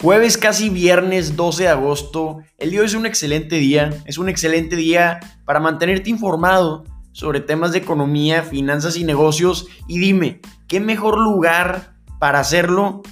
Jueves casi viernes 12 de agosto. El día hoy es un excelente día. Es un excelente día para mantenerte informado sobre temas de economía, finanzas y negocios. Y dime, ¿qué mejor lugar para hacerlo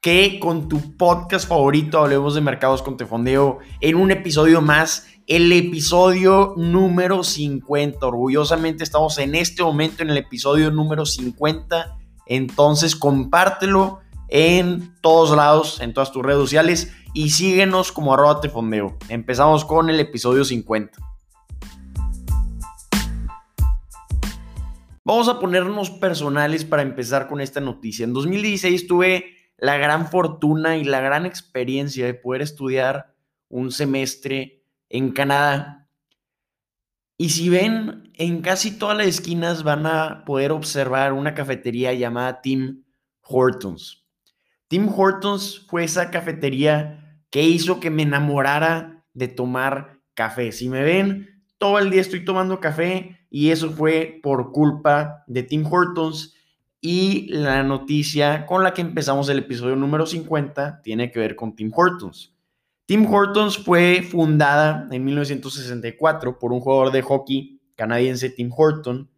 que con tu podcast favorito? Hablemos de mercados con Tefondeo en un episodio más. El episodio número 50. Orgullosamente estamos en este momento en el episodio número 50. Entonces compártelo en todos lados, en todas tus redes sociales y síguenos como arroba tefondeo. Empezamos con el episodio 50. Vamos a ponernos personales para empezar con esta noticia. En 2016 tuve la gran fortuna y la gran experiencia de poder estudiar un semestre en Canadá. Y si ven, en casi todas las esquinas van a poder observar una cafetería llamada Tim Hortons. Tim Hortons fue esa cafetería que hizo que me enamorara de tomar café. Si me ven, todo el día estoy tomando café y eso fue por culpa de Tim Hortons. Y la noticia con la que empezamos el episodio número 50 tiene que ver con Tim Hortons. Tim Hortons fue fundada en 1964 por un jugador de hockey canadiense, Tim Horton,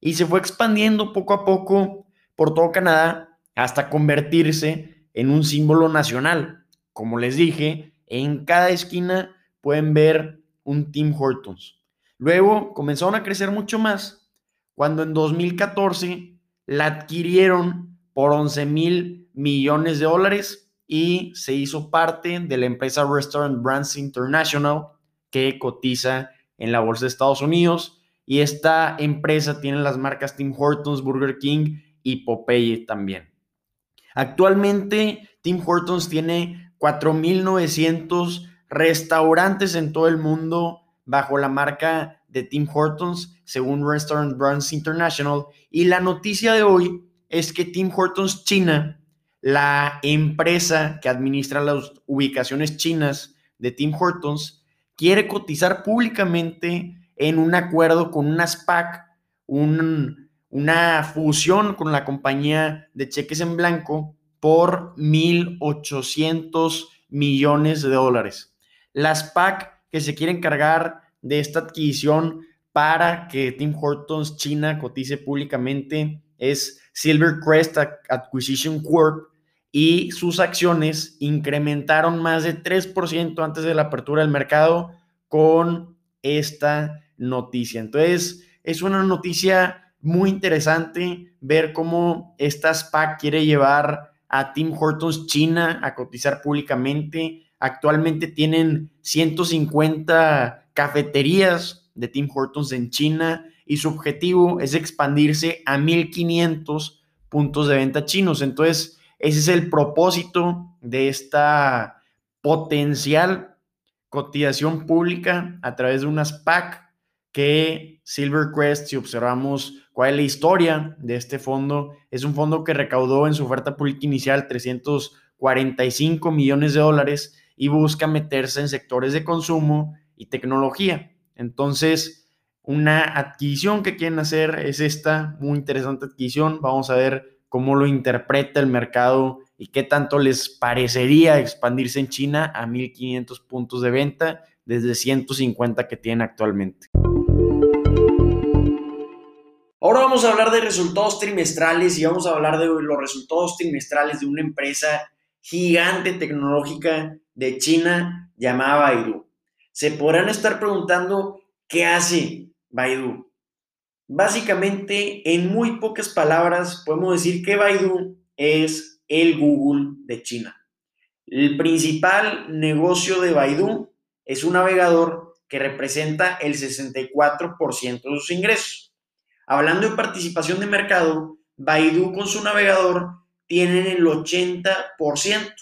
y se fue expandiendo poco a poco por todo Canadá hasta convertirse en un símbolo nacional. Como les dije, en cada esquina pueden ver un Tim Hortons. Luego comenzaron a crecer mucho más cuando en 2014 la adquirieron por 11 mil millones de dólares y se hizo parte de la empresa Restaurant Brands International que cotiza en la bolsa de Estados Unidos. Y esta empresa tiene las marcas Tim Hortons, Burger King y Popeye también. Actualmente, Tim Hortons tiene 4.900 restaurantes en todo el mundo bajo la marca de Tim Hortons, según Restaurant Brands International. Y la noticia de hoy es que Tim Hortons China, la empresa que administra las ubicaciones chinas de Tim Hortons, quiere cotizar públicamente en un acuerdo con una SPAC, un, una fusión con la compañía de cheques en blanco por 1.800 millones de dólares. Las PAC que se quieren encargar de esta adquisición para que Tim Hortons China cotice públicamente es Silvercrest Acquisition Corp y sus acciones incrementaron más de 3% antes de la apertura del mercado con esta noticia. Entonces, es una noticia muy interesante ver cómo esta SPAC quiere llevar a Tim Hortons China a cotizar públicamente. Actualmente tienen 150 cafeterías de Tim Hortons en China y su objetivo es expandirse a 1500 puntos de venta chinos. Entonces, ese es el propósito de esta potencial cotización pública a través de una SPAC que Silvercrest, si observamos cuál es la historia de este fondo, es un fondo que recaudó en su oferta pública inicial 345 millones de dólares y busca meterse en sectores de consumo y tecnología. Entonces, una adquisición que quieren hacer es esta, muy interesante adquisición. Vamos a ver cómo lo interpreta el mercado y qué tanto les parecería expandirse en China a 1.500 puntos de venta desde 150 que tienen actualmente. Ahora vamos a hablar de resultados trimestrales y vamos a hablar de los resultados trimestrales de una empresa gigante tecnológica de China llamada Baidu. Se podrán estar preguntando qué hace Baidu. Básicamente, en muy pocas palabras, podemos decir que Baidu es el Google de China. El principal negocio de Baidu es un navegador que representa el 64% de sus ingresos. Hablando de participación de mercado, Baidu con su navegador tienen el 80%.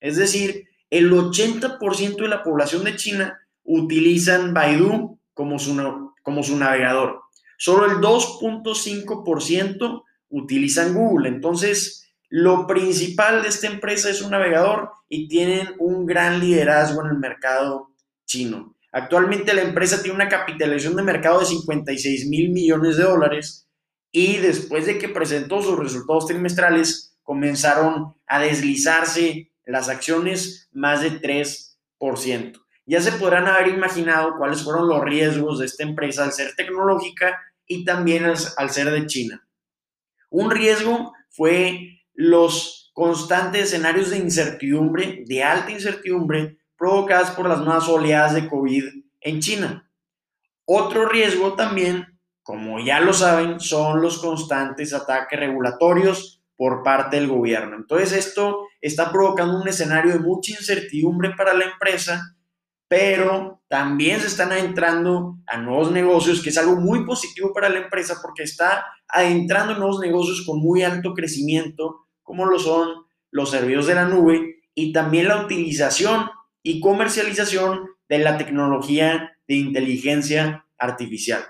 Es decir, el 80% de la población de China utilizan Baidu como su, como su navegador. Solo el 2.5% utilizan Google. Entonces, lo principal de esta empresa es un navegador y tienen un gran liderazgo en el mercado chino. Actualmente la empresa tiene una capitalización de mercado de 56 mil millones de dólares y después de que presentó sus resultados trimestrales comenzaron a deslizarse las acciones más de 3%. Ya se podrán haber imaginado cuáles fueron los riesgos de esta empresa al ser tecnológica y también al, al ser de China. Un riesgo fue los constantes escenarios de incertidumbre, de alta incertidumbre, provocadas por las nuevas oleadas de COVID en China. Otro riesgo también, como ya lo saben, son los constantes ataques regulatorios por parte del gobierno. Entonces esto está provocando un escenario de mucha incertidumbre para la empresa, pero también se están adentrando a nuevos negocios, que es algo muy positivo para la empresa porque está adentrando en nuevos negocios con muy alto crecimiento, como lo son los servicios de la nube y también la utilización y comercialización de la tecnología de inteligencia artificial.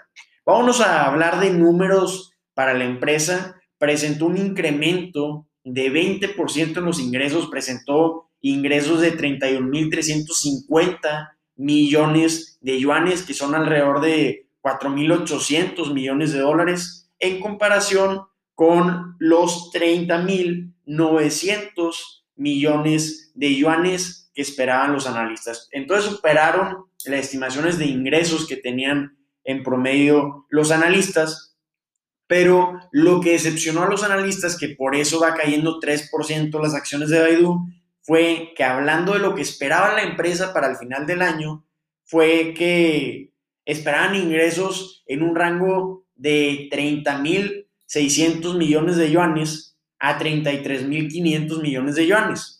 Vámonos a hablar de números para la empresa presentó un incremento de 20% en los ingresos, presentó ingresos de 31.350 millones de yuanes, que son alrededor de 4.800 millones de dólares, en comparación con los 30.900 millones de yuanes que esperaban los analistas. Entonces superaron las estimaciones de ingresos que tenían en promedio los analistas pero lo que decepcionó a los analistas, que por eso va cayendo 3% las acciones de Baidu, fue que hablando de lo que esperaba la empresa para el final del año, fue que esperaban ingresos en un rango de 30.600 millones de yuanes a 33.500 millones de yuanes.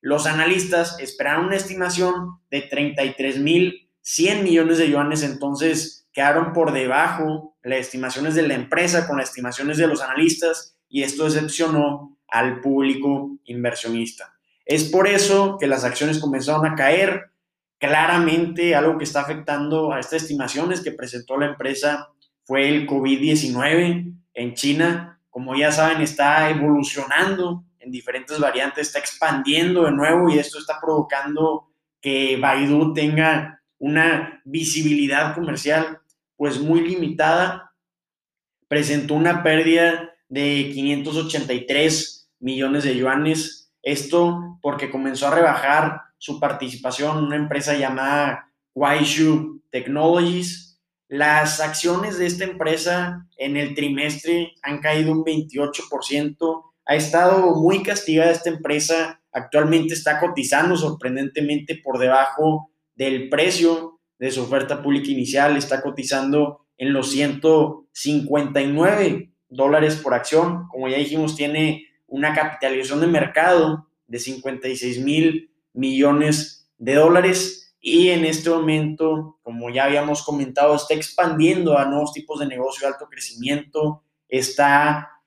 Los analistas esperaban una estimación de 33.100 millones de yuanes, entonces quedaron por debajo las estimaciones de la empresa con las estimaciones de los analistas y esto decepcionó al público inversionista. Es por eso que las acciones comenzaron a caer. Claramente algo que está afectando a estas estimaciones que presentó la empresa fue el COVID-19 en China. Como ya saben, está evolucionando en diferentes variantes, está expandiendo de nuevo y esto está provocando que Baidu tenga una visibilidad comercial pues muy limitada, presentó una pérdida de 583 millones de yuanes, esto porque comenzó a rebajar su participación en una empresa llamada Kuaishu Technologies. Las acciones de esta empresa en el trimestre han caído un 28%. Ha estado muy castigada esta empresa. Actualmente está cotizando sorprendentemente por debajo del precio de su oferta pública inicial, está cotizando en los 159 dólares por acción. Como ya dijimos, tiene una capitalización de mercado de 56 mil millones de dólares y en este momento, como ya habíamos comentado, está expandiendo a nuevos tipos de negocio de alto crecimiento, está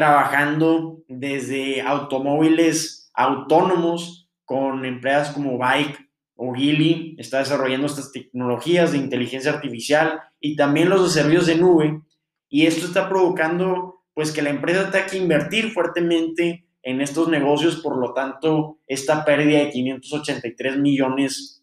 trabajando desde automóviles autónomos con empresas como Bike Ogilvy está desarrollando estas tecnologías de inteligencia artificial y también los servicios de nube. Y esto está provocando pues que la empresa tenga que invertir fuertemente en estos negocios, por lo tanto, esta pérdida de 583 millones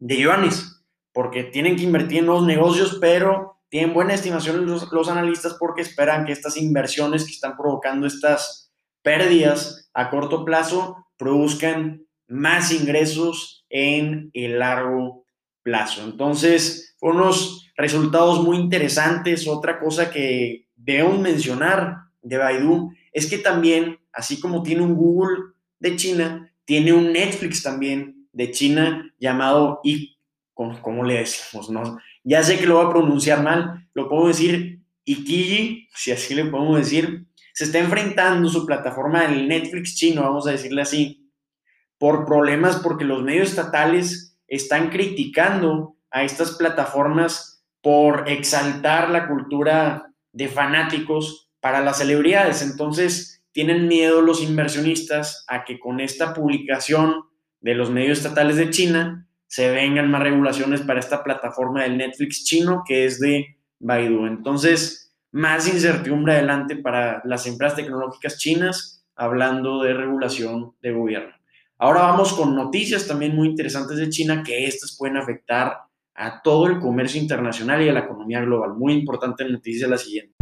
de yuanes, porque tienen que invertir en nuevos negocios, pero tienen buena estimación los, analistas porque esperan que estas inversiones que están provocando estas pérdidas a corto plazo produzcan más ingresos en el largo plazo. Entonces, unos resultados muy interesantes. Otra cosa que debemos mencionar de Baidu es que también, así como tiene un Google de China, tiene un Netflix también de China llamado I, ¿cómo, le decimos? No? Ya sé que lo voy a pronunciar mal, lo puedo decir Ikiji, si así le podemos decir. Se está enfrentando su plataforma del Netflix chino, vamos a decirle así, por problemas porque los medios estatales están criticando a estas plataformas por exaltar la cultura de fanáticos para las celebridades. Entonces, tienen miedo los inversionistas a que con esta publicación de los medios estatales de China se vengan más regulaciones para esta plataforma del Netflix chino que es de Baidu. Entonces, más incertidumbre adelante para las empresas tecnológicas chinas hablando de regulación de gobierno. Ahora vamos con noticias también muy interesantes de China que estas pueden afectar a todo el comercio internacional y a la economía global. Muy importante noticia la siguiente.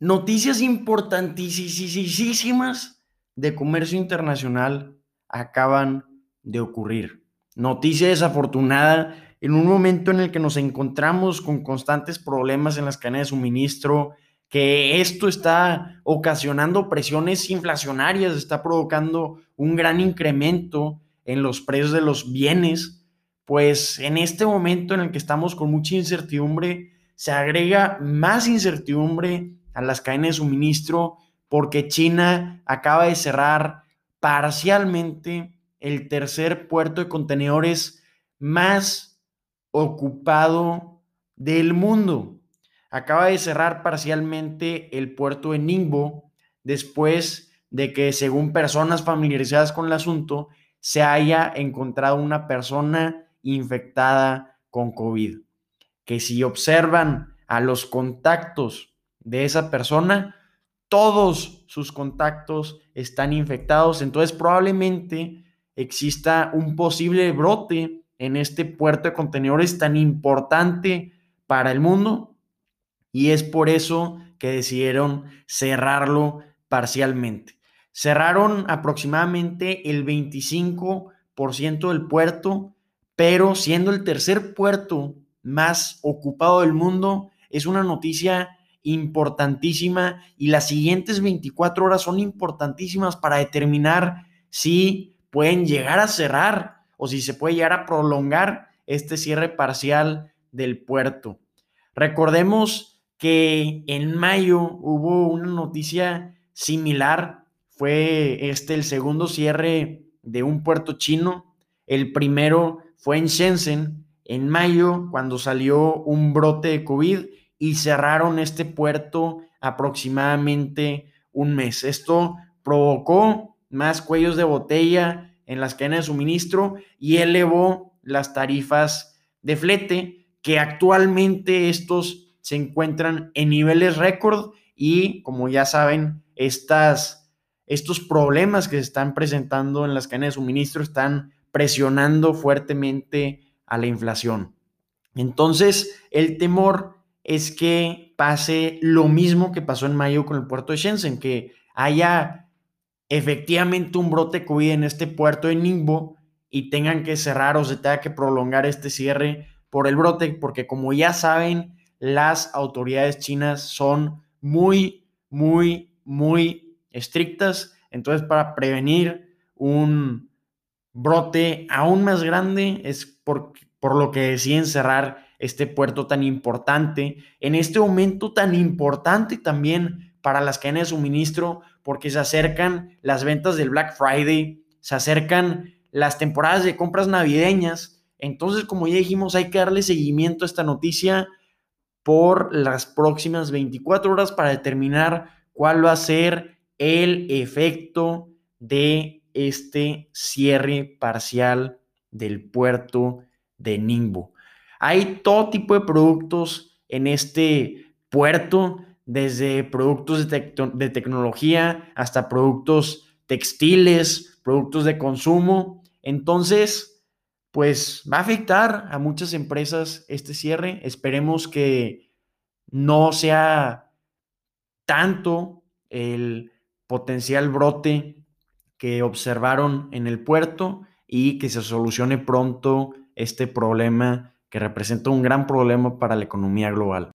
Noticias importantísimas de comercio internacional acaban de ocurrir. Noticia desafortunada en un momento en el que nos encontramos con constantes problemas en las cadenas de suministro, que esto está ocasionando presiones inflacionarias, está provocando un gran incremento en los precios de los bienes, pues en este momento en el que estamos con mucha incertidumbre, se agrega más incertidumbre a las cadenas de suministro porque China acaba de cerrar parcialmente el tercer puerto de contenedores más ocupado del mundo. Acaba de cerrar parcialmente el puerto de Ningbo después de que, según personas familiarizadas con el asunto, se haya encontrado una persona infectada con COVID. Que si observan a los contactos de esa persona, todos sus contactos están infectados, entonces probablemente exista un posible brote en este puerto de contenedores tan importante para el mundo y es por eso que decidieron cerrarlo parcialmente. Cerraron aproximadamente el 25% del puerto, pero siendo el tercer puerto más ocupado del mundo, es una noticia importantísima y las siguientes 24 horas son importantísimas para determinar si pueden llegar a cerrar o si se puede llegar a prolongar este cierre parcial del puerto. Recordemos que en mayo hubo una noticia similar, fue este el segundo cierre de un puerto chino, el primero fue en Shenzhen en mayo cuando salió un brote de COVID y cerraron este puerto aproximadamente un mes. Esto provocó más cuellos de botella en las cadenas de suministro y elevó las tarifas de flete, que actualmente estos se encuentran en niveles récord y como ya saben, estas, estos problemas que se están presentando en las cadenas de suministro están presionando fuertemente a la inflación. Entonces, el temor es que pase lo mismo que pasó en mayo con el puerto de Shenzhen, que haya efectivamente un brote COVID en este puerto de Ningbo y tengan que cerrar o se tenga que prolongar este cierre por el brote, porque como ya saben, las autoridades chinas son muy, muy, muy estrictas. Entonces, para prevenir un brote aún más grande, es por, por lo que deciden cerrar este puerto tan importante, en este momento tan importante también para las cadenas de suministro, porque se acercan las ventas del Black Friday, se acercan las temporadas de compras navideñas. Entonces, como ya dijimos, hay que darle seguimiento a esta noticia por las próximas 24 horas para determinar cuál va a ser el efecto de este cierre parcial del puerto de Ningbo. Hay todo tipo de productos en este puerto, desde productos de, tecnología hasta productos textiles, productos de consumo. Entonces, pues va a afectar a muchas empresas este cierre. Esperemos que no sea tanto el potencial brote que observaron en el puerto y que se solucione pronto este problema que representa un gran problema para la economía global.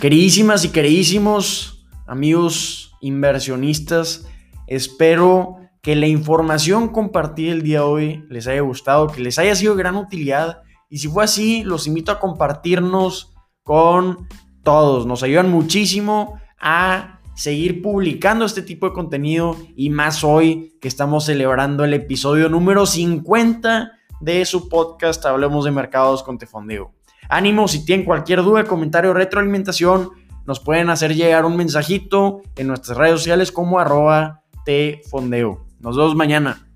Queridísimas y queridísimos amigos inversionistas, espero que la información compartida el día de hoy les haya gustado, que les haya sido de gran utilidad y si fue así, los invito a compartirnos con todos. Nos ayudan muchísimo a seguir publicando este tipo de contenido y más hoy que estamos celebrando el episodio número 50 de su podcast Hablemos de Mercados con Tefondeo. Ánimo, si tienen cualquier duda, comentario retroalimentación, nos pueden hacer llegar un mensajito en nuestras redes sociales como arroba tefondeo. Nos vemos mañana.